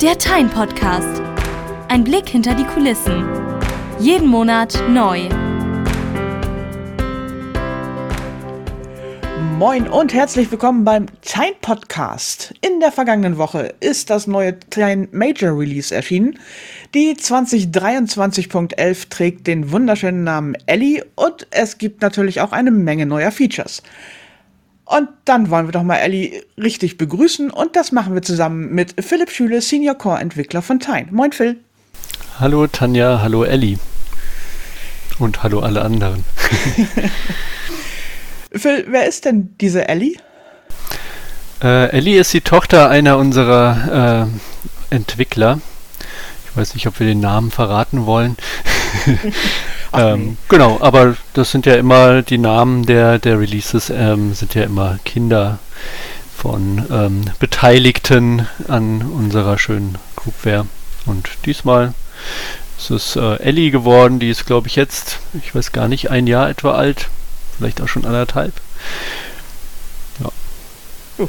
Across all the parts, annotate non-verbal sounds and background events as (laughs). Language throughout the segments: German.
Der Tyne Podcast. Ein Blick hinter die Kulissen. Jeden Monat neu. Moin und herzlich willkommen beim Time Podcast. In der vergangenen Woche ist das neue Time Major Release erschienen. Die 2023.11 trägt den wunderschönen Namen Ellie und es gibt natürlich auch eine Menge neuer Features. Und dann wollen wir doch mal Ellie richtig begrüßen und das machen wir zusammen mit Philipp Schüle, Senior Core Entwickler von Tyne. Moin Phil. Hallo Tanja, hallo Ellie. Und hallo alle anderen. (laughs) Phil, wer ist denn diese Ellie? Äh, Ellie ist die Tochter einer unserer äh, Entwickler. Ich weiß nicht, ob wir den Namen verraten wollen. (laughs) ähm, genau, aber das sind ja immer die Namen der, der Releases, ähm, sind ja immer Kinder von ähm, Beteiligten an unserer schönen Groupware. Und diesmal ist es äh, Ellie geworden, die ist, glaube ich, jetzt, ich weiß gar nicht, ein Jahr etwa alt, vielleicht auch schon anderthalb. Ja.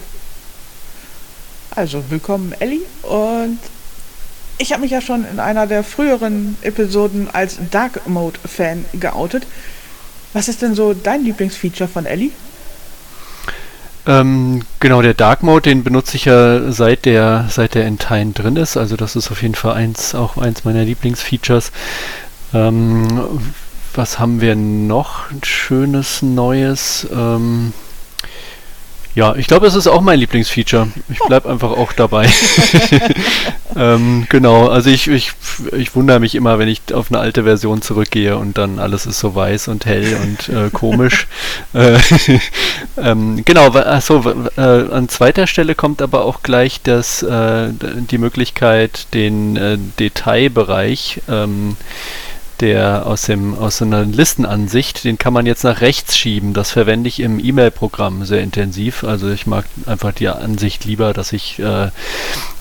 Also, willkommen Ellie und ich habe mich ja schon in einer der früheren Episoden als Dark Mode Fan geoutet. Was ist denn so dein Lieblingsfeature von Ellie? Ähm, genau, der Dark Mode, den benutze ich ja seit der seit der Entine drin ist. Also das ist auf jeden Fall eins, auch eins meiner Lieblingsfeatures. Ähm, was haben wir noch? Ein schönes Neues. Ähm, ja, ich glaube, es ist auch mein Lieblingsfeature. Ich bleibe einfach auch dabei. (laughs) ähm, genau, also ich, ich, ich wundere mich immer, wenn ich auf eine alte Version zurückgehe und dann alles ist so weiß und hell und äh, komisch. (laughs) Äh, (laughs) ähm, genau, achso, äh, an zweiter Stelle kommt aber auch gleich das, äh, die Möglichkeit, den äh, Detailbereich ähm, der aus dem aus einer Listenansicht, den kann man jetzt nach rechts schieben. Das verwende ich im E-Mail-Programm sehr intensiv. Also ich mag einfach die Ansicht lieber, dass ich äh,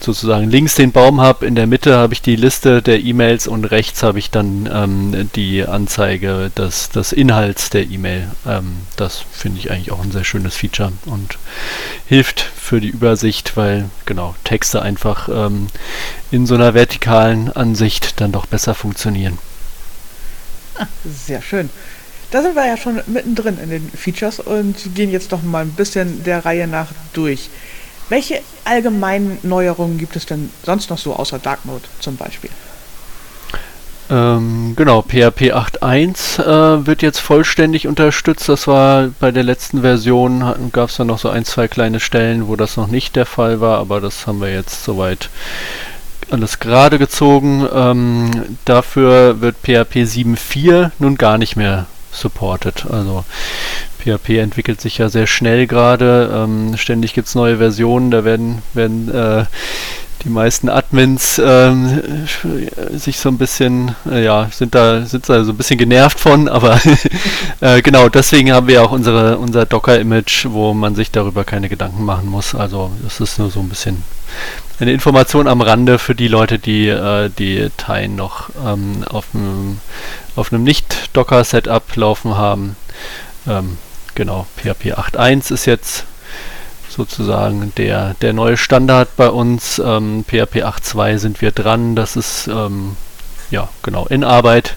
sozusagen links den Baum habe, in der Mitte habe ich die Liste der E-Mails und rechts habe ich dann ähm, die Anzeige des, des Inhalts der E-Mail. Ähm, das finde ich eigentlich auch ein sehr schönes Feature und hilft für die Übersicht, weil genau Texte einfach ähm, in so einer vertikalen Ansicht dann doch besser funktionieren. Sehr schön. Da sind wir ja schon mittendrin in den Features und gehen jetzt doch mal ein bisschen der Reihe nach durch. Welche allgemeinen Neuerungen gibt es denn sonst noch so außer Dark Mode zum Beispiel? Ähm, genau, PHP 8.1 äh, wird jetzt vollständig unterstützt. Das war bei der letzten Version, gab es da noch so ein, zwei kleine Stellen, wo das noch nicht der Fall war, aber das haben wir jetzt soweit alles gerade gezogen. Ähm, dafür wird PHP 7.4 nun gar nicht mehr supported. Also PHP entwickelt sich ja sehr schnell gerade. Ähm, ständig gibt es neue Versionen. Da werden, werden äh, die meisten Admins ähm, sich so ein bisschen, äh, ja, sind da, sind da so ein bisschen genervt von, aber (laughs) äh, genau, deswegen haben wir auch unsere, unser Docker-Image, wo man sich darüber keine Gedanken machen muss. Also das ist nur so ein bisschen eine Information am Rande für die Leute, die äh, die Dateien noch ähm, auf einem auf einem Nicht-Docker-Setup laufen haben. Ähm, genau, PHP 8.1 ist jetzt sozusagen der, der neue Standard bei uns. Ähm, PHP 8.2 sind wir dran. Das ist ähm, ja genau in Arbeit.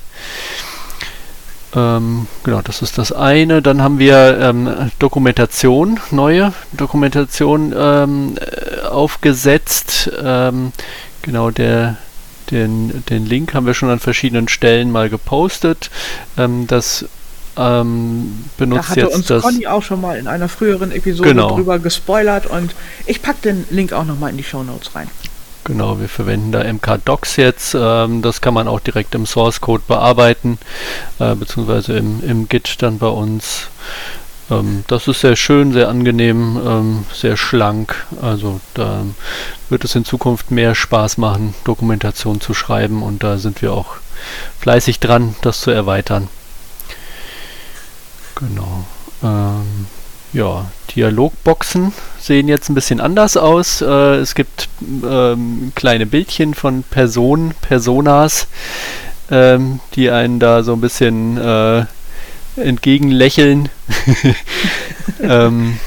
Ähm, genau, das ist das eine. Dann haben wir ähm, Dokumentation, neue Dokumentation ähm, äh, aufgesetzt. Ähm, genau, der, den, den Link haben wir schon an verschiedenen Stellen mal gepostet. Das ähm, benutzt da hatte jetzt uns das. Conny auch schon mal in einer früheren Episode genau. drüber gespoilert und ich packe den Link auch nochmal in die Show Notes rein. Genau, wir verwenden da MK-Docs jetzt. Ähm, das kann man auch direkt im Source Code bearbeiten, äh, beziehungsweise im, im Git dann bei uns. Ähm, das ist sehr schön, sehr angenehm, ähm, sehr schlank. Also da wird es in Zukunft mehr Spaß machen, Dokumentation zu schreiben und da sind wir auch fleißig dran, das zu erweitern. Genau. Ähm, ja, Dialogboxen sehen jetzt ein bisschen anders aus. Äh, es gibt ähm, kleine Bildchen von Personen, Personas, ähm, die einen da so ein bisschen äh, entgegenlächeln. (laughs) ähm,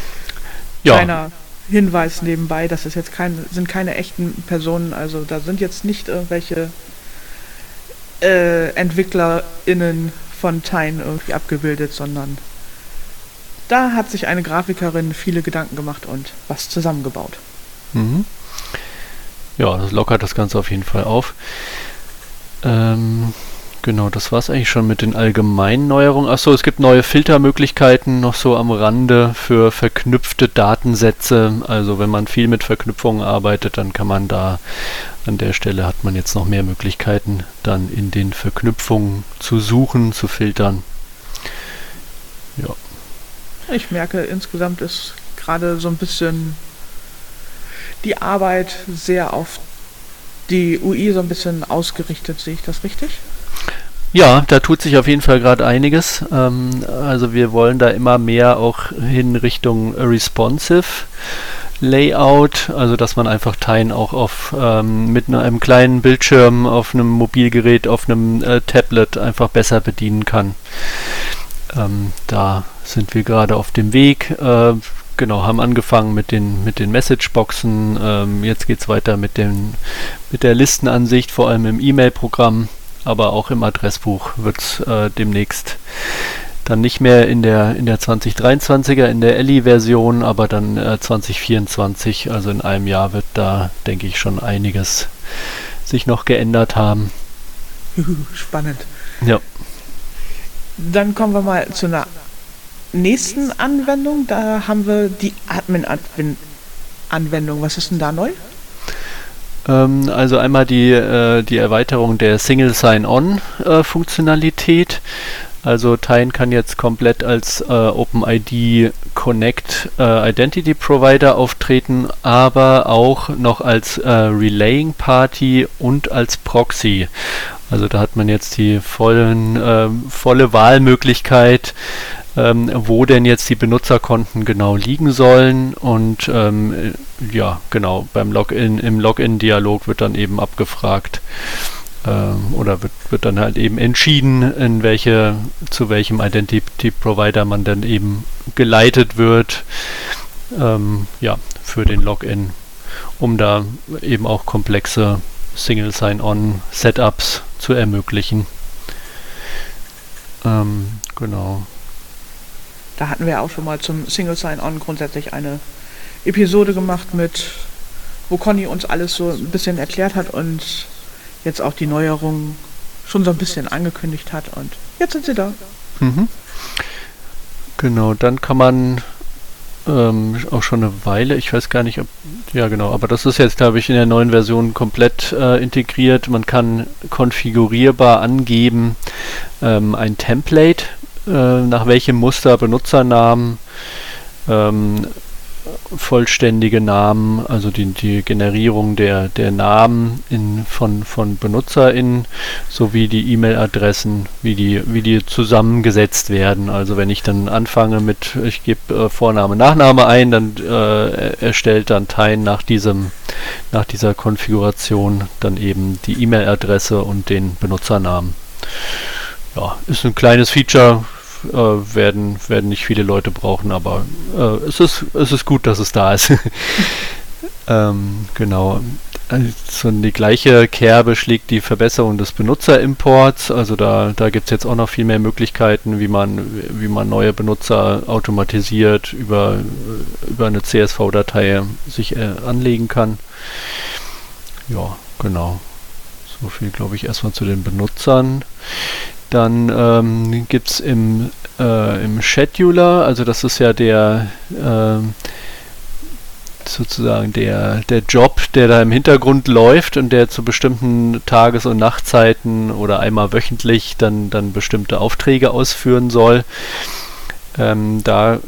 ja. Kleiner Hinweis nebenbei, das ist jetzt kein, sind keine echten Personen, also da sind jetzt nicht irgendwelche äh, EntwicklerInnen von Tyne irgendwie abgebildet, sondern da hat sich eine Grafikerin viele Gedanken gemacht und was zusammengebaut. Mhm. Ja, das lockert das Ganze auf jeden Fall auf. Ähm, genau, das war es eigentlich schon mit den allgemeinen Neuerungen. Achso, es gibt neue Filtermöglichkeiten noch so am Rande für verknüpfte Datensätze. Also wenn man viel mit Verknüpfungen arbeitet, dann kann man da an der Stelle hat man jetzt noch mehr Möglichkeiten, dann in den Verknüpfungen zu suchen, zu filtern. Ja. Ich merke, insgesamt ist gerade so ein bisschen die Arbeit sehr auf die UI so ein bisschen ausgerichtet. Sehe ich das richtig? Ja, da tut sich auf jeden Fall gerade einiges. Ähm, also wir wollen da immer mehr auch hin Richtung responsive. Layout, also dass man einfach Teilen auch auf ähm, mit einem kleinen Bildschirm auf einem Mobilgerät, auf einem äh, Tablet einfach besser bedienen kann. Ähm, da sind wir gerade auf dem Weg. Äh, genau, haben angefangen mit den mit den Messageboxen. Ähm, jetzt geht es weiter mit den mit der Listenansicht, vor allem im E-Mail-Programm, aber auch im Adressbuch wird es äh, demnächst dann nicht mehr in der in der 2023er in der Ellie-Version, aber dann äh, 2024, also in einem Jahr wird da, denke ich, schon einiges sich noch geändert haben. (laughs) Spannend. Ja. Dann kommen wir mal zu einer nächsten Anwendung. Da haben wir die Admin-Anwendung. Was ist denn da neu? Ähm, also einmal die, äh, die Erweiterung der Single Sign-On-Funktionalität. Äh, also Tyne kann jetzt komplett als äh, OpenID Connect äh, Identity Provider auftreten, aber auch noch als äh, Relaying Party und als Proxy. Also da hat man jetzt die vollen, äh, volle Wahlmöglichkeit, ähm, wo denn jetzt die Benutzerkonten genau liegen sollen. Und ähm, ja, genau, beim Login, im Login-Dialog wird dann eben abgefragt, ähm, oder wird, wird dann halt eben entschieden, in welche, zu welchem Identity Provider man dann eben geleitet wird, ähm, ja, für den Login, um da eben auch komplexe Single Sign-On Setups zu ermöglichen. Ähm, genau. Da hatten wir auch schon mal zum Single Sign-On grundsätzlich eine Episode gemacht mit, wo Conny uns alles so ein bisschen erklärt hat und jetzt auch die Neuerungen schon so ein bisschen angekündigt hat und jetzt sind sie da. Mhm. Genau, dann kann man ähm, auch schon eine Weile, ich weiß gar nicht, ob, ja genau, aber das ist jetzt, glaube ich, in der neuen Version komplett äh, integriert. Man kann konfigurierbar angeben ähm, ein Template, äh, nach welchem Muster Benutzernamen ähm, vollständige Namen, also die, die Generierung der, der Namen in, von, von BenutzerInnen sowie die E-Mail-Adressen, wie die, wie die zusammengesetzt werden. Also wenn ich dann anfange mit, ich gebe äh, Vorname, Nachname ein, dann äh, erstellt dann Teil nach diesem, nach dieser Konfiguration dann eben die E-Mail-Adresse und den Benutzernamen. Ja, ist ein kleines Feature, äh, werden, werden nicht viele Leute brauchen, aber äh, es, ist, es ist gut, dass es da ist. (laughs) ähm, genau. Also die gleiche Kerbe schlägt die Verbesserung des Benutzerimports. Also da, da gibt es jetzt auch noch viel mehr Möglichkeiten, wie man, wie man neue Benutzer automatisiert über, über eine CSV-Datei sich äh, anlegen kann. Ja, genau. So viel, glaube ich, erstmal zu den Benutzern. Dann ähm, gibt es im, äh, im Scheduler, also das ist ja der äh, sozusagen der, der Job, der da im Hintergrund läuft und der zu bestimmten Tages- und Nachtzeiten oder einmal wöchentlich dann, dann bestimmte Aufträge ausführen soll. Ähm, da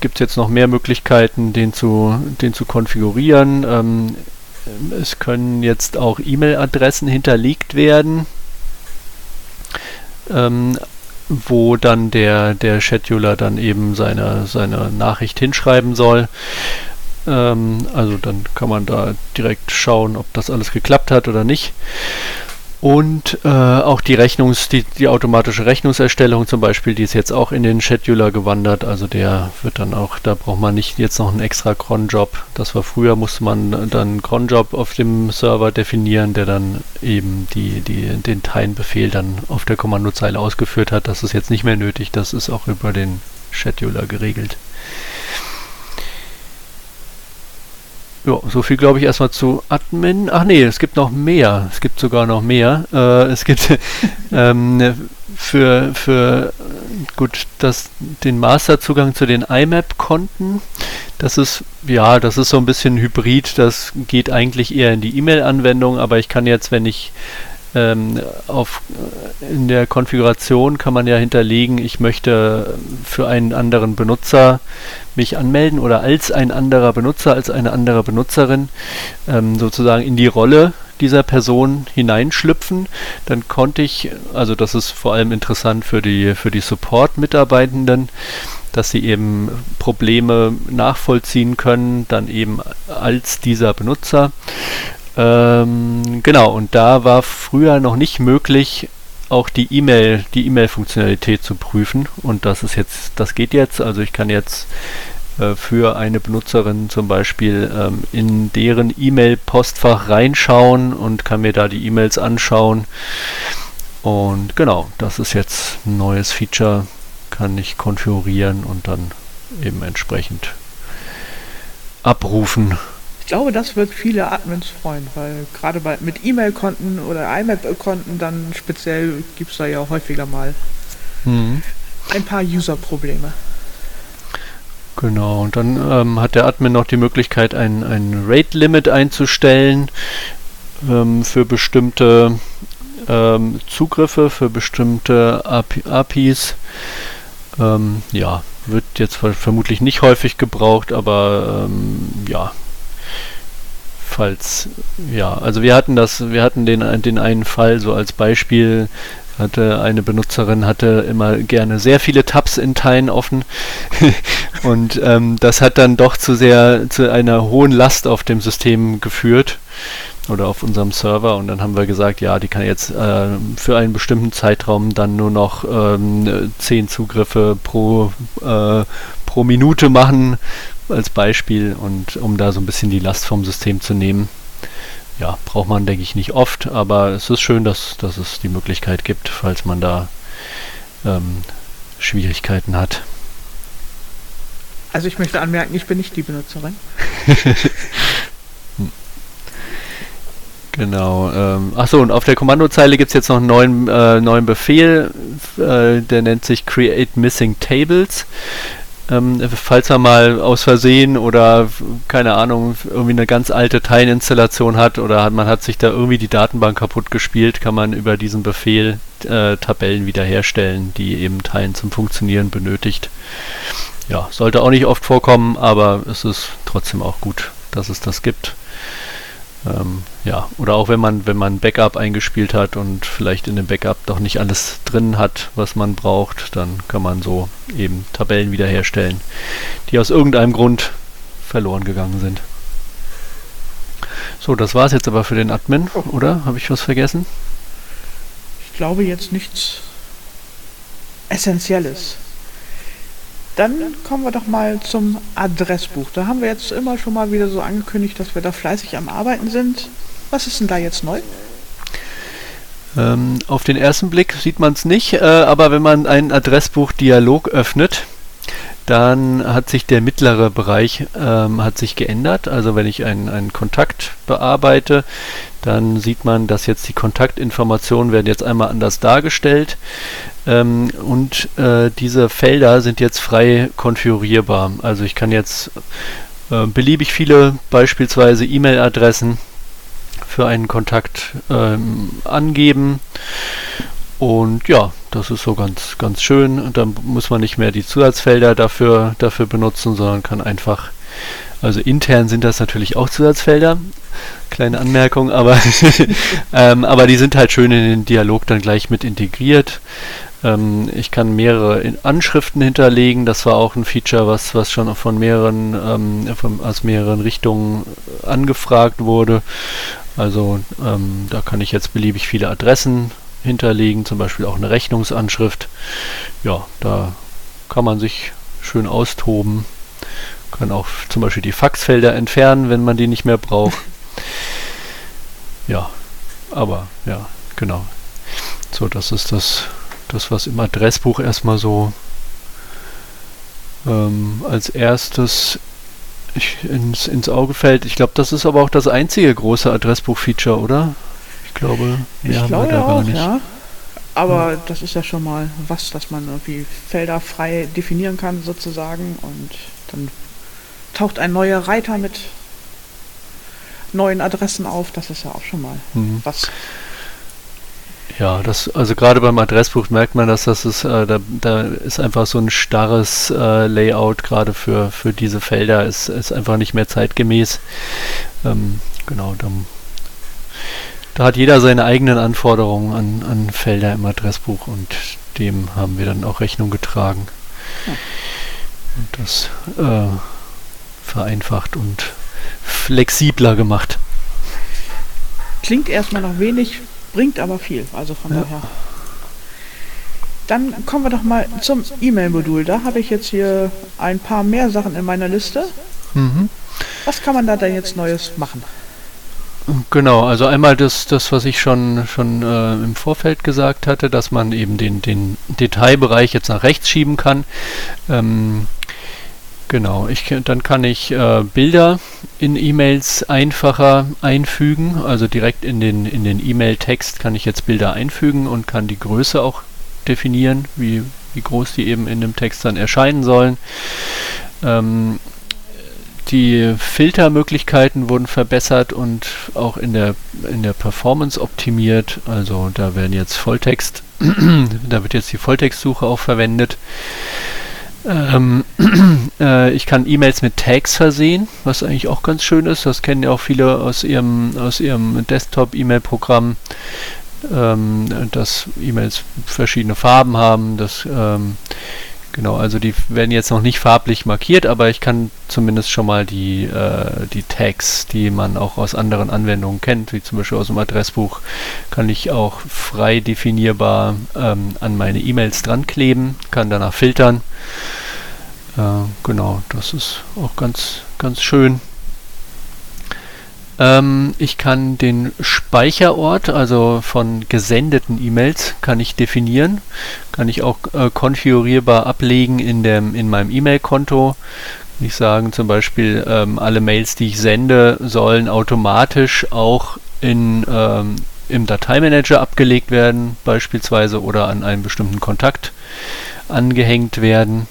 gibt es jetzt noch mehr Möglichkeiten, den zu, den zu konfigurieren. Ähm, es können jetzt auch E-Mail-Adressen hinterlegt werden ähm, wo dann der, der Scheduler dann eben seine, seine Nachricht hinschreiben soll. Ähm, also dann kann man da direkt schauen, ob das alles geklappt hat oder nicht. Und äh, auch die Rechnungs, die, die automatische Rechnungserstellung zum Beispiel, die ist jetzt auch in den Scheduler gewandert. Also der wird dann auch, da braucht man nicht jetzt noch einen extra Cron-Job. Das war früher, musste man dann einen Cron-Job auf dem Server definieren, der dann eben die, die, den Teilen-Befehl dann auf der Kommandozeile ausgeführt hat. Das ist jetzt nicht mehr nötig, das ist auch über den Scheduler geregelt. Ja, so viel glaube ich erstmal zu Admin. Ach nee, es gibt noch mehr. Es gibt sogar noch mehr. Äh, es gibt (laughs) ähm, für, für gut, das, den Masterzugang zu den IMAP-Konten. Das ist, ja, das ist so ein bisschen hybrid. Das geht eigentlich eher in die E-Mail-Anwendung, aber ich kann jetzt, wenn ich ähm, auf, in der Konfiguration kann man ja hinterlegen, ich möchte für einen anderen Benutzer mich anmelden oder als ein anderer Benutzer, als eine andere Benutzerin ähm, sozusagen in die Rolle dieser Person hineinschlüpfen, dann konnte ich, also das ist vor allem interessant für die, für die Support-Mitarbeitenden, dass sie eben Probleme nachvollziehen können, dann eben als dieser Benutzer. Ähm, genau, und da war früher noch nicht möglich, auch die E-Mail, die E-Mail-Funktionalität zu prüfen. Und das ist jetzt, das geht jetzt. Also ich kann jetzt äh, für eine Benutzerin zum Beispiel ähm, in deren E-Mail-Postfach reinschauen und kann mir da die E-Mails anschauen. Und genau, das ist jetzt ein neues Feature, kann ich konfigurieren und dann eben entsprechend abrufen. Ich glaube, das wird viele Admins freuen, weil gerade bei, mit E-Mail-Konten oder IMAP-Konten dann speziell gibt es da ja häufiger mal mhm. ein paar User-Probleme. Genau, und dann ähm, hat der Admin noch die Möglichkeit, ein, ein Rate-Limit einzustellen ähm, für bestimmte ähm, Zugriffe, für bestimmte API APIs. Ähm, ja, wird jetzt vermutlich nicht häufig gebraucht, aber ähm, ja, falls, ja, also wir hatten das, wir hatten den, den einen Fall so als Beispiel, hatte eine Benutzerin hatte immer gerne sehr viele Tabs in Teilen offen. (laughs) Und ähm, das hat dann doch zu sehr zu einer hohen Last auf dem System geführt oder auf unserem Server. Und dann haben wir gesagt, ja, die kann jetzt äh, für einen bestimmten Zeitraum dann nur noch ähm, 10 Zugriffe pro, äh, pro Minute machen als Beispiel und um da so ein bisschen die Last vom System zu nehmen. Ja, braucht man, denke ich, nicht oft, aber es ist schön, dass, dass es die Möglichkeit gibt, falls man da ähm, Schwierigkeiten hat. Also ich möchte anmerken, ich bin nicht die Benutzerin. (laughs) Genau. Ähm, achso, und auf der Kommandozeile gibt es jetzt noch einen neuen, äh, neuen Befehl, äh, der nennt sich Create Missing Tables. Ähm, falls man mal aus Versehen oder keine Ahnung, irgendwie eine ganz alte Teilinstallation hat oder hat, man hat sich da irgendwie die Datenbank kaputt gespielt, kann man über diesen Befehl äh, Tabellen wiederherstellen, die eben Teilen zum Funktionieren benötigt. Ja, sollte auch nicht oft vorkommen, aber es ist trotzdem auch gut, dass es das gibt. Ähm, ja, oder auch wenn man, wenn man Backup eingespielt hat und vielleicht in dem Backup doch nicht alles drin hat, was man braucht, dann kann man so eben Tabellen wiederherstellen, die aus irgendeinem Grund verloren gegangen sind. So, das war es jetzt aber für den Admin, oh. oder? Habe ich was vergessen? Ich glaube jetzt nichts Essentielles. Dann kommen wir doch mal zum Adressbuch. Da haben wir jetzt immer schon mal wieder so angekündigt, dass wir da fleißig am Arbeiten sind. Was ist denn da jetzt neu? Ähm, auf den ersten Blick sieht man es nicht, äh, aber wenn man einen Adressbuch-Dialog öffnet, dann hat sich der mittlere Bereich ähm, hat sich geändert. Also wenn ich einen, einen Kontakt bearbeite, dann sieht man, dass jetzt die Kontaktinformationen werden jetzt einmal anders dargestellt. Ähm, und äh, diese Felder sind jetzt frei konfigurierbar. Also ich kann jetzt äh, beliebig viele beispielsweise E-Mail-Adressen für einen Kontakt ähm, angeben. Und ja, das ist so ganz, ganz schön. Und dann muss man nicht mehr die Zusatzfelder dafür, dafür benutzen, sondern kann einfach, also intern sind das natürlich auch Zusatzfelder. Kleine Anmerkung, aber, (laughs) ähm, aber die sind halt schön in den Dialog dann gleich mit integriert. Ähm, ich kann mehrere Anschriften hinterlegen. Das war auch ein Feature, was, was schon von mehreren, ähm, von, aus mehreren Richtungen angefragt wurde. Also ähm, da kann ich jetzt beliebig viele Adressen hinterlegen, zum Beispiel auch eine Rechnungsanschrift. Ja, da kann man sich schön austoben. Kann auch zum Beispiel die Faxfelder entfernen, wenn man die nicht mehr braucht. (laughs) ja, aber ja, genau. So, das ist das, das was im Adressbuch erstmal so ähm, als erstes ins, ins Auge fällt. Ich glaube, das ist aber auch das einzige große Adressbuch-Feature, oder? Ich glaube, mehr ich haben glaube wir da auch, gar nicht. Ja. Aber ja. das ist ja schon mal was, dass man irgendwie Felder frei definieren kann sozusagen und dann taucht ein neuer Reiter mit neuen Adressen auf. Das ist ja auch schon mal mhm. was. Ja, das, also gerade beim Adressbuch merkt man, dass das ist, äh, da, da ist einfach so ein starres äh, Layout gerade für, für diese Felder, ist, ist einfach nicht mehr zeitgemäß. Ähm, genau, dann da hat jeder seine eigenen Anforderungen an, an Felder im Adressbuch und dem haben wir dann auch Rechnung getragen. Ja. Und das äh, vereinfacht und flexibler gemacht. Klingt erstmal noch wenig, bringt aber viel. Also von ja. daher. Dann kommen wir doch mal zum E-Mail-Modul. Da habe ich jetzt hier ein paar mehr Sachen in meiner Liste. Mhm. Was kann man da denn jetzt Neues machen? Genau, also einmal das, das was ich schon, schon äh, im Vorfeld gesagt hatte, dass man eben den, den Detailbereich jetzt nach rechts schieben kann. Ähm, genau, ich, dann kann ich äh, Bilder in E-Mails einfacher einfügen, also direkt in den in den E-Mail-Text kann ich jetzt Bilder einfügen und kann die Größe auch definieren, wie, wie groß die eben in dem Text dann erscheinen sollen. Ähm, die Filtermöglichkeiten wurden verbessert und auch in der, in der Performance optimiert. Also da werden jetzt Volltext, (clears throat) da wird jetzt die Volltextsuche auch verwendet. Ähm, (clears throat) äh, ich kann E-Mails mit Tags versehen, was eigentlich auch ganz schön ist. Das kennen ja auch viele aus ihrem, aus ihrem Desktop-E-Mail-Programm, ähm, dass E-Mails verschiedene Farben haben, dass ähm, Genau, also die werden jetzt noch nicht farblich markiert, aber ich kann zumindest schon mal die, äh, die Tags, die man auch aus anderen Anwendungen kennt, wie zum Beispiel aus dem Adressbuch, kann ich auch frei definierbar ähm, an meine E-Mails dran kleben, kann danach filtern. Äh, genau, das ist auch ganz, ganz schön. Ähm, ich kann den Speicherort, also von gesendeten E-Mails, kann ich definieren. Kann ich auch äh, konfigurierbar ablegen in, dem, in meinem E-Mail-Konto. Ich sagen, zum Beispiel ähm, alle Mails, die ich sende, sollen automatisch auch in, ähm, im Dateimanager abgelegt werden, beispielsweise, oder an einen bestimmten Kontakt angehängt werden.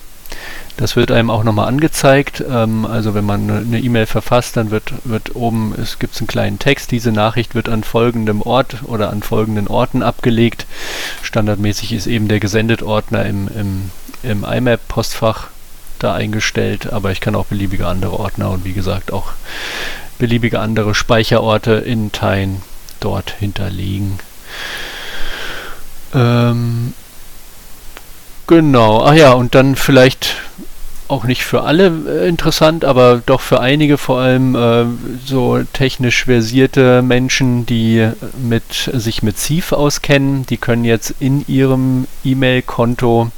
Das wird einem auch nochmal angezeigt. Ähm, also wenn man eine E-Mail verfasst, dann wird, wird oben, es gibt einen kleinen Text, diese Nachricht wird an folgendem Ort oder an folgenden Orten abgelegt. Standardmäßig ist eben der Gesendet-Ordner im, im, im IMAP-Postfach da eingestellt, aber ich kann auch beliebige andere Ordner und wie gesagt auch beliebige andere Speicherorte in Teilen dort hinterlegen. Ähm, genau, ach ja, und dann vielleicht auch nicht für alle äh, interessant, aber doch für einige, vor allem äh, so technisch versierte Menschen, die mit, sich mit Thief auskennen, die können jetzt in ihrem E-Mail-Konto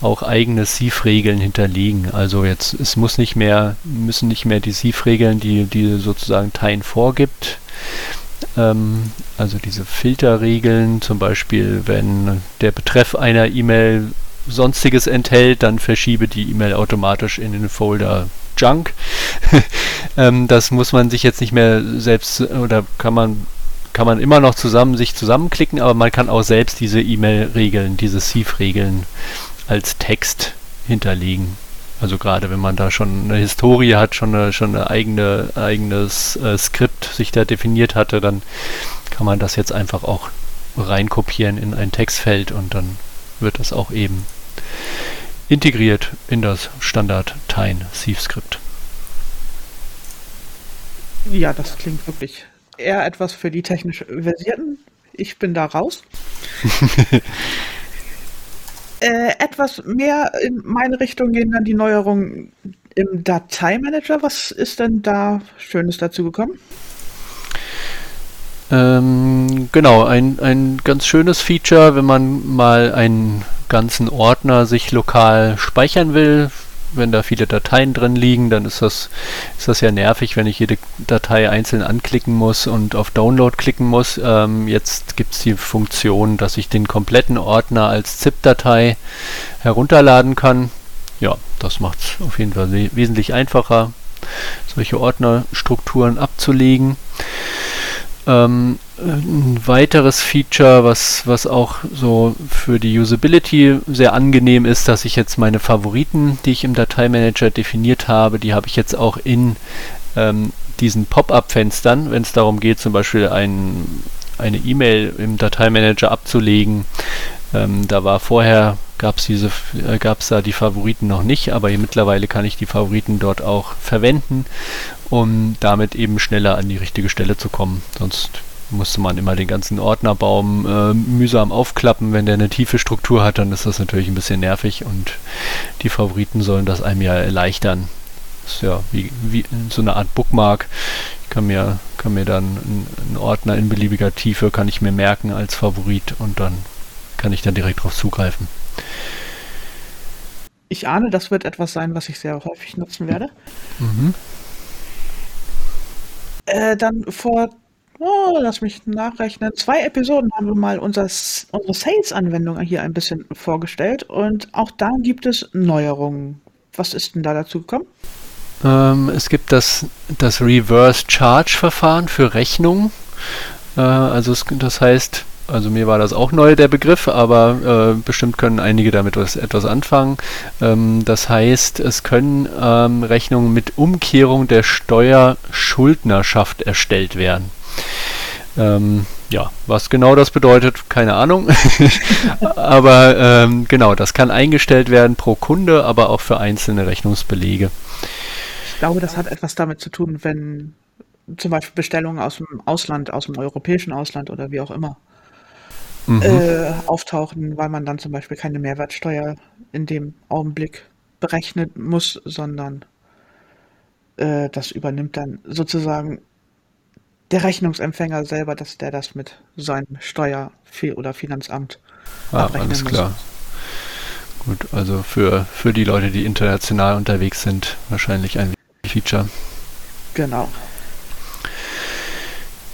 auch eigene Thief-Regeln hinterlegen. Also jetzt, es muss nicht mehr, müssen nicht mehr die Thief-Regeln, die, die sozusagen Tine vorgibt, ähm, also diese Filterregeln, zum Beispiel, wenn der Betreff einer E-Mail Sonstiges enthält, dann verschiebe die E-Mail automatisch in den Folder Junk. (laughs) ähm, das muss man sich jetzt nicht mehr selbst oder kann man kann man immer noch zusammen sich zusammenklicken, aber man kann auch selbst diese E-Mail-Regeln, diese Thief-Regeln als Text hinterlegen. Also gerade wenn man da schon eine Historie hat, schon eine, schon eine eigene eigenes äh, Skript sich da definiert hatte, dann kann man das jetzt einfach auch reinkopieren in ein Textfeld und dann wird das auch eben integriert in das Standard Tine Thief Skript. Ja, das klingt wirklich eher etwas für die technisch Versierten. Ich bin da raus. (laughs) äh, etwas mehr in meine Richtung gehen dann die Neuerungen im Dateimanager. Was ist denn da Schönes dazu gekommen? Ähm, genau, ein, ein ganz schönes Feature, wenn man mal einen ganzen Ordner sich lokal speichern will. Wenn da viele Dateien drin liegen, dann ist das, ist das ja nervig, wenn ich jede Datei einzeln anklicken muss und auf Download klicken muss. Ähm, jetzt gibt es die Funktion, dass ich den kompletten Ordner als ZIP-Datei herunterladen kann. Ja, das macht es auf jeden Fall wesentlich einfacher, solche Ordnerstrukturen abzulegen. Ähm, ein weiteres Feature, was, was auch so für die Usability sehr angenehm ist, dass ich jetzt meine Favoriten, die ich im Dateimanager definiert habe, die habe ich jetzt auch in ähm, diesen Pop-up-Fenstern, wenn es darum geht, zum Beispiel ein, eine E-Mail im Dateimanager abzulegen. Ähm, da war vorher gab es äh, da die Favoriten noch nicht, aber mittlerweile kann ich die Favoriten dort auch verwenden um damit eben schneller an die richtige Stelle zu kommen. Sonst musste man immer den ganzen Ordnerbaum äh, mühsam aufklappen. Wenn der eine tiefe Struktur hat, dann ist das natürlich ein bisschen nervig und die Favoriten sollen das einem ja erleichtern. Das ist ja wie, wie so eine Art Bookmark. Ich kann mir, kann mir dann einen Ordner in beliebiger Tiefe, kann ich mir merken als Favorit und dann kann ich dann direkt darauf zugreifen. Ich ahne, das wird etwas sein, was ich sehr häufig nutzen werde. Mhm. Äh, dann vor, oh, lass mich nachrechnen, zwei Episoden haben wir mal unser, unsere Sales-Anwendung hier ein bisschen vorgestellt und auch da gibt es Neuerungen. Was ist denn da dazu gekommen? Ähm, es gibt das, das Reverse Charge Verfahren für Rechnungen. Äh, also es, das heißt, also mir war das auch neu, der Begriff, aber äh, bestimmt können einige damit was, etwas anfangen. Ähm, das heißt, es können ähm, Rechnungen mit Umkehrung der Steuerschuldnerschaft erstellt werden. Ähm, ja, was genau das bedeutet, keine Ahnung. (laughs) aber ähm, genau, das kann eingestellt werden pro Kunde, aber auch für einzelne Rechnungsbelege. Ich glaube, das hat etwas damit zu tun, wenn zum Beispiel Bestellungen aus dem Ausland, aus dem europäischen Ausland oder wie auch immer mhm. äh, auftauchen, weil man dann zum Beispiel keine Mehrwertsteuer in dem Augenblick berechnen muss, sondern äh, das übernimmt dann sozusagen der Rechnungsempfänger selber, dass der das mit seinem Steuer- oder Finanzamt ah, abrechnen alles muss. klar. Gut, also für, für die Leute, die international unterwegs sind, wahrscheinlich ein Feature. Genau.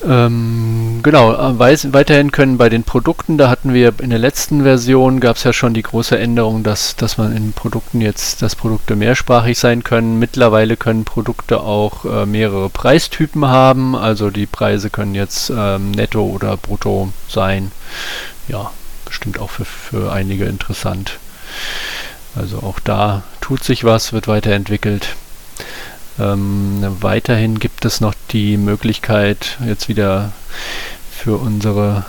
Ähm, genau, äh, weiterhin können bei den Produkten, da hatten wir in der letzten Version, gab es ja schon die große Änderung, dass, dass man in Produkten jetzt, dass Produkte mehrsprachig sein können. Mittlerweile können Produkte auch äh, mehrere Preistypen haben, also die Preise können jetzt ähm, netto oder brutto sein. Ja, bestimmt auch für, für einige interessant. Also auch da tut sich was, wird weiterentwickelt. Ähm, weiterhin gibt es noch die Möglichkeit, jetzt wieder für unsere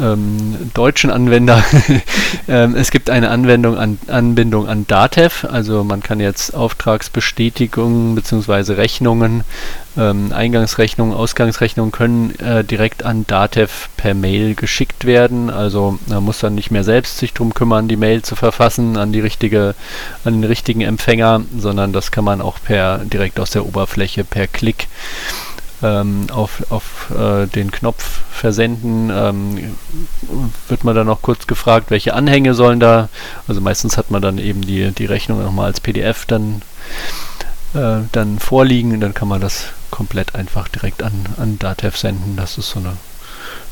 ähm, deutschen Anwender. (laughs) ähm, es gibt eine Anwendung an, Anbindung an Datev, also man kann jetzt Auftragsbestätigungen bzw. Rechnungen, ähm, Eingangsrechnungen, Ausgangsrechnungen können äh, direkt an Datev per Mail geschickt werden. Also man muss dann nicht mehr selbst sich darum kümmern, die Mail zu verfassen an die richtige, an den richtigen Empfänger, sondern das kann man auch per direkt aus der Oberfläche per Klick ähm, auf, auf äh, den Knopf versenden, ähm, wird man dann noch kurz gefragt, welche Anhänge sollen da, also meistens hat man dann eben die, die Rechnung nochmal als PDF dann, äh, dann vorliegen und dann kann man das komplett einfach direkt an, an Datev senden. Das ist so eine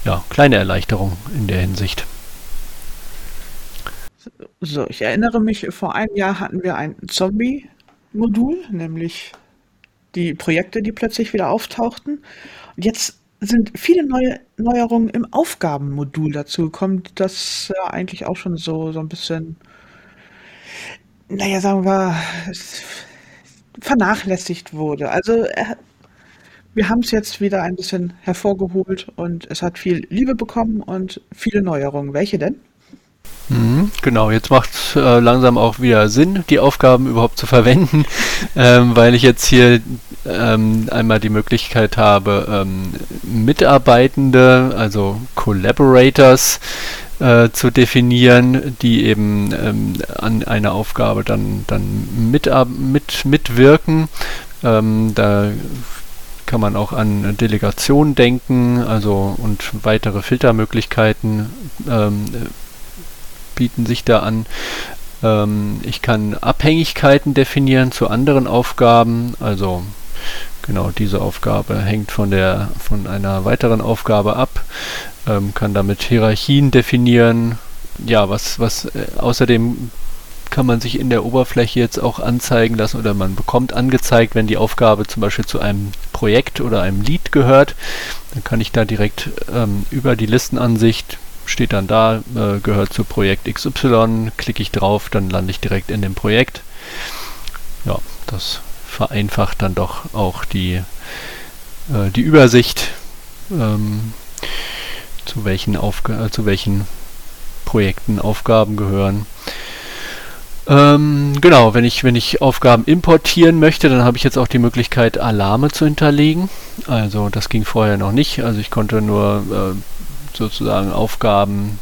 ja, kleine Erleichterung in der Hinsicht. So, ich erinnere mich, vor einem Jahr hatten wir ein Zombie-Modul, nämlich die Projekte, die plötzlich wieder auftauchten. Und jetzt sind viele neue Neuerungen im Aufgabenmodul dazu gekommen, das ja eigentlich auch schon so, so ein bisschen, naja, sagen wir, vernachlässigt wurde. Also wir haben es jetzt wieder ein bisschen hervorgeholt und es hat viel Liebe bekommen und viele Neuerungen. Welche denn? Mhm, genau, jetzt macht es äh, langsam auch wieder Sinn, die Aufgaben überhaupt zu verwenden, ähm, weil ich jetzt hier ähm, einmal die Möglichkeit habe, ähm, Mitarbeitende, also Collaborators, äh, zu definieren, die eben ähm, an einer Aufgabe dann, dann mit, mit, mitwirken. Ähm, da kann man auch an Delegation denken, also und weitere Filtermöglichkeiten ähm, bieten sich da an. Ähm, ich kann Abhängigkeiten definieren zu anderen Aufgaben, also genau diese Aufgabe hängt von der von einer weiteren Aufgabe ab, ähm, kann damit Hierarchien definieren. Ja, was was äh, außerdem kann man sich in der Oberfläche jetzt auch anzeigen lassen oder man bekommt angezeigt, wenn die Aufgabe zum Beispiel zu einem Projekt oder einem Lied gehört. Dann kann ich da direkt ähm, über die Listenansicht steht dann da, äh, gehört zu Projekt XY, klicke ich drauf, dann lande ich direkt in dem Projekt. Ja, das vereinfacht dann doch auch die, äh, die Übersicht, ähm, zu, welchen Aufga äh, zu welchen Projekten Aufgaben gehören. Ähm, genau, wenn ich, wenn ich Aufgaben importieren möchte, dann habe ich jetzt auch die Möglichkeit, Alarme zu hinterlegen. Also das ging vorher noch nicht. Also ich konnte nur äh, sozusagen Aufgaben,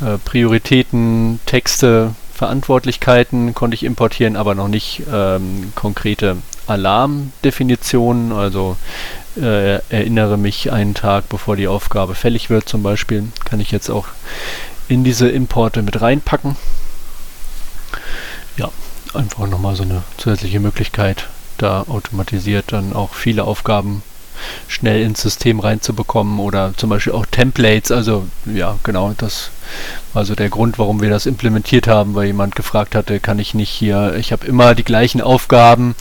äh, Prioritäten, Texte, Verantwortlichkeiten konnte ich importieren, aber noch nicht ähm, konkrete Alarmdefinitionen. Also äh, erinnere mich einen Tag, bevor die Aufgabe fällig wird zum Beispiel, kann ich jetzt auch in diese Importe mit reinpacken ja, einfach nochmal so eine zusätzliche Möglichkeit, da automatisiert dann auch viele Aufgaben schnell ins System reinzubekommen oder zum Beispiel auch Templates. Also ja, genau, das war so der Grund, warum wir das implementiert haben, weil jemand gefragt hatte, kann ich nicht hier, ich habe immer die gleichen Aufgaben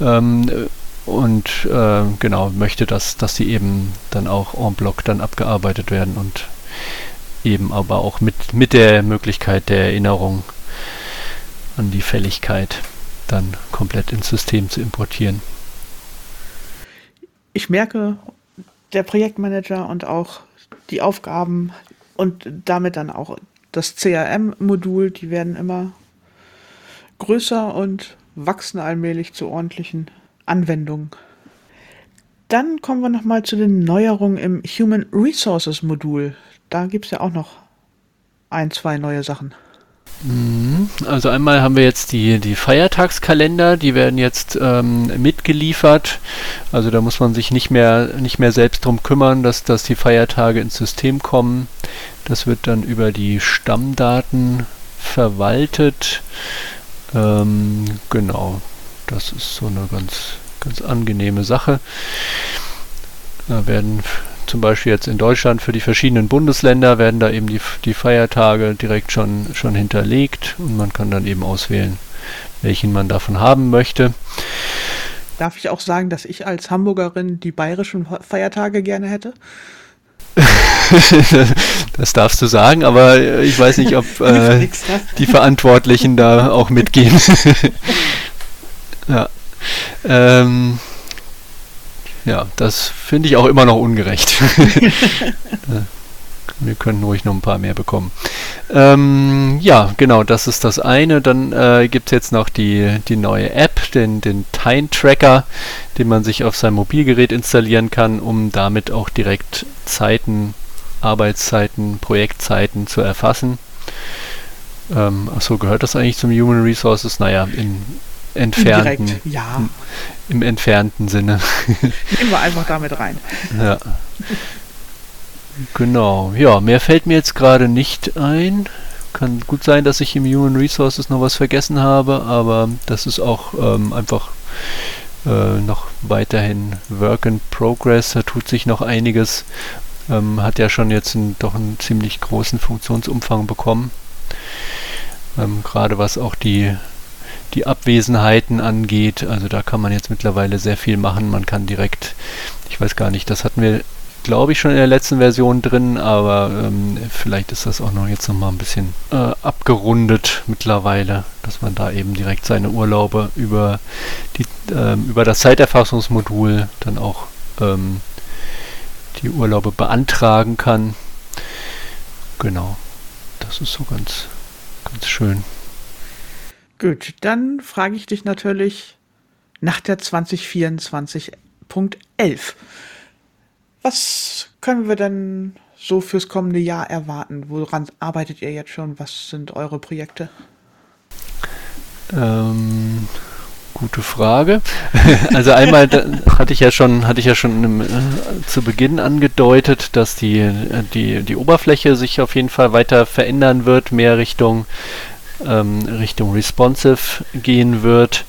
ähm, und äh, genau, möchte, dass, dass die eben dann auch en bloc dann abgearbeitet werden und eben aber auch mit, mit der Möglichkeit der Erinnerung an die Fälligkeit dann komplett ins System zu importieren. Ich merke, der Projektmanager und auch die Aufgaben und damit dann auch das CRM-Modul, die werden immer größer und wachsen allmählich zu ordentlichen Anwendungen. Dann kommen wir nochmal zu den Neuerungen im Human Resources Modul. Da gibt es ja auch noch ein, zwei neue Sachen. Mhm. Also einmal haben wir jetzt die, die Feiertagskalender, die werden jetzt ähm, mitgeliefert. Also da muss man sich nicht mehr, nicht mehr selbst drum kümmern, dass, dass die Feiertage ins System kommen. Das wird dann über die Stammdaten verwaltet. Ähm, genau, das ist so eine ganz, ganz angenehme Sache. Da werden zum Beispiel jetzt in Deutschland für die verschiedenen Bundesländer werden da eben die, die Feiertage direkt schon, schon hinterlegt und man kann dann eben auswählen, welchen man davon haben möchte. Darf ich auch sagen, dass ich als Hamburgerin die bayerischen Feiertage gerne hätte? (laughs) das darfst du sagen, aber ich weiß nicht, ob (laughs) äh, die Verantwortlichen da auch mitgehen. (laughs) ja. Ähm, ja, das finde ich auch immer noch ungerecht. (laughs) Wir können ruhig noch ein paar mehr bekommen. Ähm, ja, genau, das ist das eine. Dann äh, gibt es jetzt noch die, die neue App, den, den Time Tracker, den man sich auf sein Mobilgerät installieren kann, um damit auch direkt Zeiten, Arbeitszeiten, Projektzeiten zu erfassen. Ähm, achso, gehört das eigentlich zum Human Resources? Naja, in entfernten, Indirekt, ja. im entfernten Sinne. Nehmen wir einfach damit rein. Ja. Genau. Ja, mehr fällt mir jetzt gerade nicht ein. Kann gut sein, dass ich im Human Resources noch was vergessen habe, aber das ist auch ähm, einfach äh, noch weiterhin Work in Progress. Da tut sich noch einiges. Ähm, hat ja schon jetzt einen, doch einen ziemlich großen Funktionsumfang bekommen. Ähm, Gerade was auch die die Abwesenheiten angeht. Also da kann man jetzt mittlerweile sehr viel machen. Man kann direkt, ich weiß gar nicht, das hatten wir, glaube ich, schon in der letzten Version drin, aber ähm, vielleicht ist das auch noch jetzt nochmal ein bisschen äh, abgerundet mittlerweile, dass man da eben direkt seine Urlaube über, die, ähm, über das Zeiterfassungsmodul dann auch ähm, die Urlaube beantragen kann. Genau, das ist so ganz, ganz schön. Gut, dann frage ich dich natürlich nach der 2024.11. Was können wir denn so fürs kommende Jahr erwarten? Woran arbeitet ihr jetzt schon? Was sind eure Projekte? Ähm, Gute Frage. (laughs) Also einmal hatte ich ja schon, hatte ich ja schon im, äh, zu Beginn angedeutet, dass die, äh, die, die Oberfläche sich auf jeden Fall weiter verändern wird, mehr Richtung, ähm, Richtung responsive gehen wird.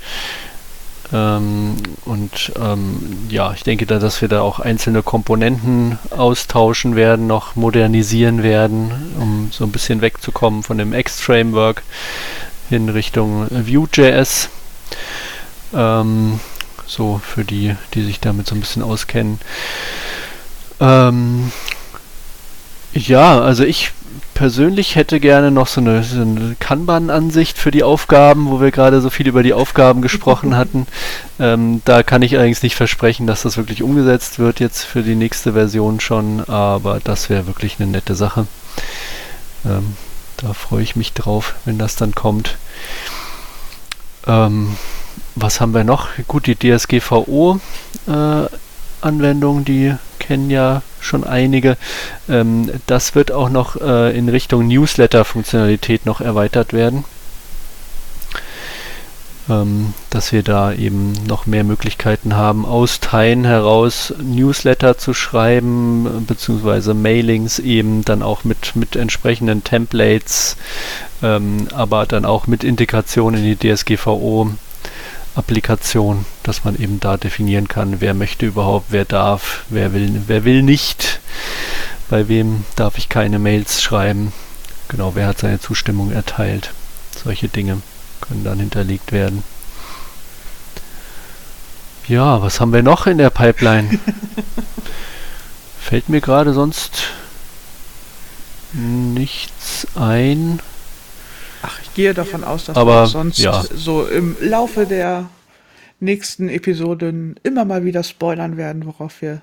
Ähm, und ähm, ja, ich denke da, dass wir da auch einzelne Komponenten austauschen werden, noch modernisieren werden, um so ein bisschen wegzukommen von dem X-Framework in Richtung Vue.js. Ähm, so für die, die sich damit so ein bisschen auskennen. Ähm, ja, also ich persönlich hätte gerne noch so eine, so eine Kanban-Ansicht für die Aufgaben, wo wir gerade so viel über die Aufgaben gesprochen (laughs) hatten. Ähm, da kann ich allerdings nicht versprechen, dass das wirklich umgesetzt wird jetzt für die nächste Version schon, aber das wäre wirklich eine nette Sache. Ähm, da freue ich mich drauf, wenn das dann kommt. Ähm, was haben wir noch? Gut, die DSGVO-Anwendung, äh, die kennen ja schon einige. Ähm, das wird auch noch äh, in Richtung Newsletter-Funktionalität noch erweitert werden. Ähm, dass wir da eben noch mehr Möglichkeiten haben, aus Teilen heraus Newsletter zu schreiben, beziehungsweise Mailings eben dann auch mit, mit entsprechenden Templates, ähm, aber dann auch mit Integration in die DSGVO Applikation, dass man eben da definieren kann, wer möchte überhaupt, wer darf, wer will, wer will nicht, bei wem darf ich keine Mails schreiben, genau, wer hat seine Zustimmung erteilt. Solche Dinge können dann hinterlegt werden. Ja, was haben wir noch in der Pipeline? (laughs) Fällt mir gerade sonst nichts ein. Gehe davon aus, dass Aber, wir sonst ja. so im Laufe der nächsten Episoden immer mal wieder spoilern werden, worauf wir,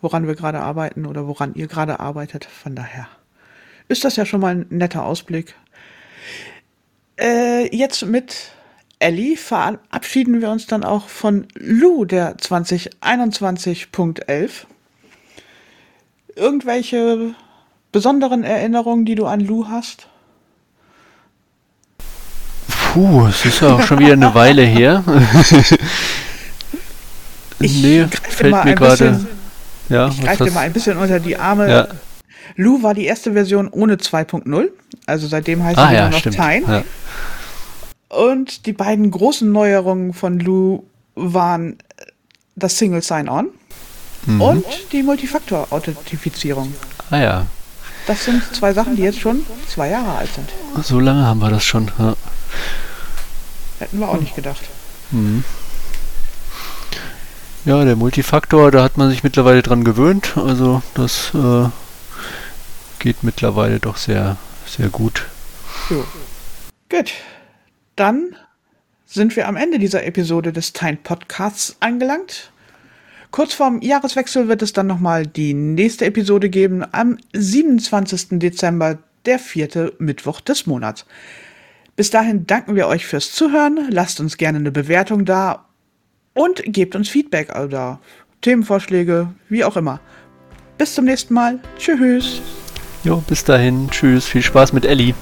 woran wir gerade arbeiten oder woran ihr gerade arbeitet. Von daher ist das ja schon mal ein netter Ausblick. Äh, jetzt mit Ellie verabschieden wir uns dann auch von Lou der 2021.11. Irgendwelche besonderen Erinnerungen, die du an Lou hast? Puh, es ist ja auch schon wieder eine Weile her. (laughs) Ich nee, fällt mir gerade. Ja, Ich greife dir mal ein bisschen unter die Arme. Ja. Lou war die erste Version ohne 2.0. Also seitdem heißt Ah sie ja, noch stimmt. Ja. Und die beiden großen Neuerungen von Lou waren das Single Sign-On Mhm. und die Multifaktor-Authentifizierung. Ah ja, Das sind zwei Sachen, die jetzt schon zwei Jahre alt sind. so lange haben wir das schon. Ja. Hätten wir auch nicht gedacht. Mhm. Ja, der Multifaktor, da hat man sich mittlerweile dran gewöhnt. Also das äh, geht mittlerweile doch sehr, sehr gut. Jo. Gut. Dann sind wir am Ende dieser Episode des Time Podcasts angelangt. Kurz vorm Jahreswechsel wird es dann nochmal die nächste Episode geben am 27. Dezember, der vierte Mittwoch des Monats. Bis dahin danken wir euch fürs Zuhören. Lasst uns gerne eine Bewertung da und gebt uns Feedback oder Themenvorschläge, wie auch immer. Bis zum nächsten Mal. Tschüss. Jo, bis dahin. Tschüss. Viel Spaß mit Ellie.